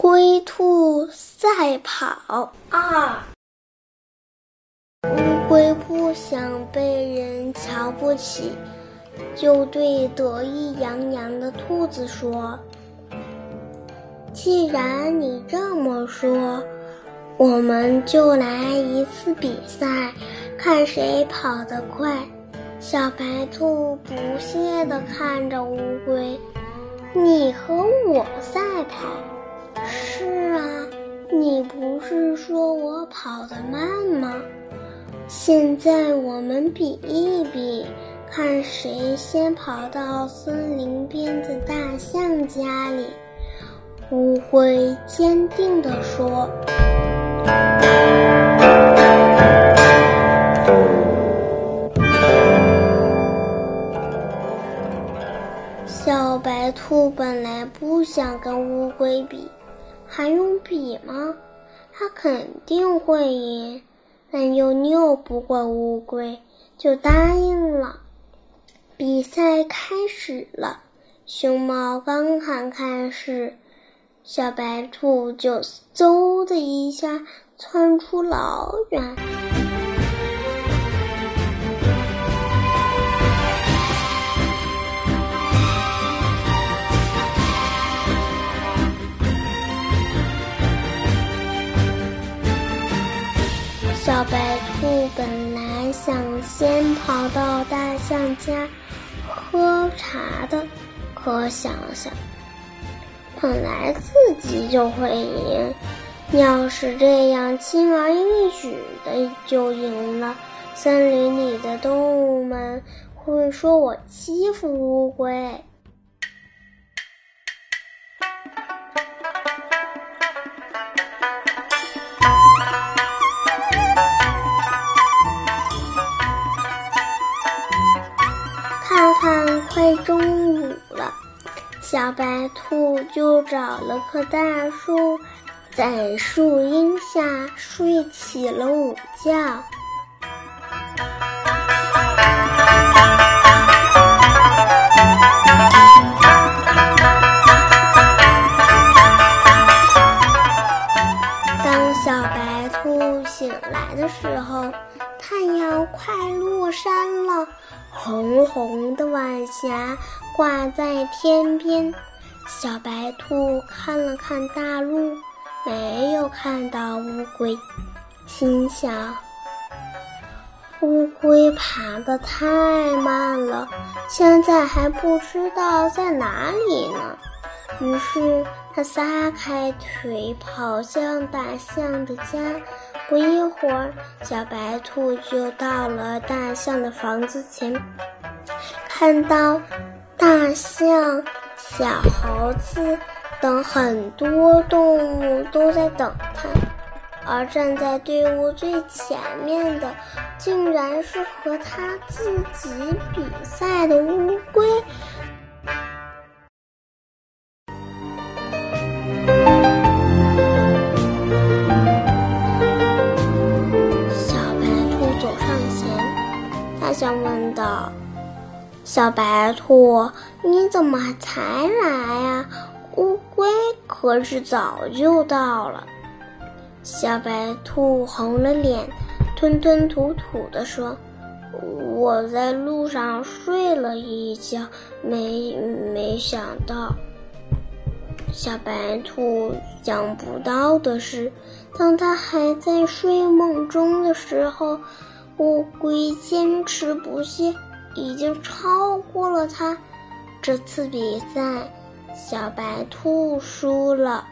龟兔赛跑二。乌龟不想被人瞧不起，就对得意洋洋的兔子说：“既然你这么说，我们就来一次比赛，看谁跑得快。”小白兔不屑地看着乌龟：“你和我赛跑？是啊，你不是说我跑得慢吗？现在我们比一比，看谁先跑到森林边的大象家里。”乌龟坚定地说。小白兔本来不想跟乌龟比，还用比吗？他肯定会赢，但又拗不过乌龟，就答应了。比赛开始了，熊猫刚喊开始，小白兔就嗖的一下窜出老远。小白兔本来想先跑到大象家喝茶的，可想想，本来自己就会赢，要是这样轻而易举的就赢了，森林里的动物们会说我欺负乌龟。看看快中午了，小白兔就找了棵大树，在树荫下睡起了午觉。当小白兔醒来的时候，太阳快落山了。红红的晚霞挂在天边，小白兔看了看大路，没有看到乌龟，心想：乌龟爬得太慢了，现在还不知道在哪里呢。于是他撒开腿跑向大象的家。不一会儿，小白兔就到了大象的房子前，看到大象、小猴子等很多动物都在等它，而站在队伍最前面的，竟然是和他自己比赛的乌龟。大象问道：“小白兔，你怎么才来呀？乌龟可是早就到了。”小白兔红了脸，吞吞吐吐地说：“我在路上睡了一觉，没没想到。”小白兔想不到的是，当他还在睡梦中的时候。乌龟坚持不懈，已经超过了它。这次比赛，小白兔输了。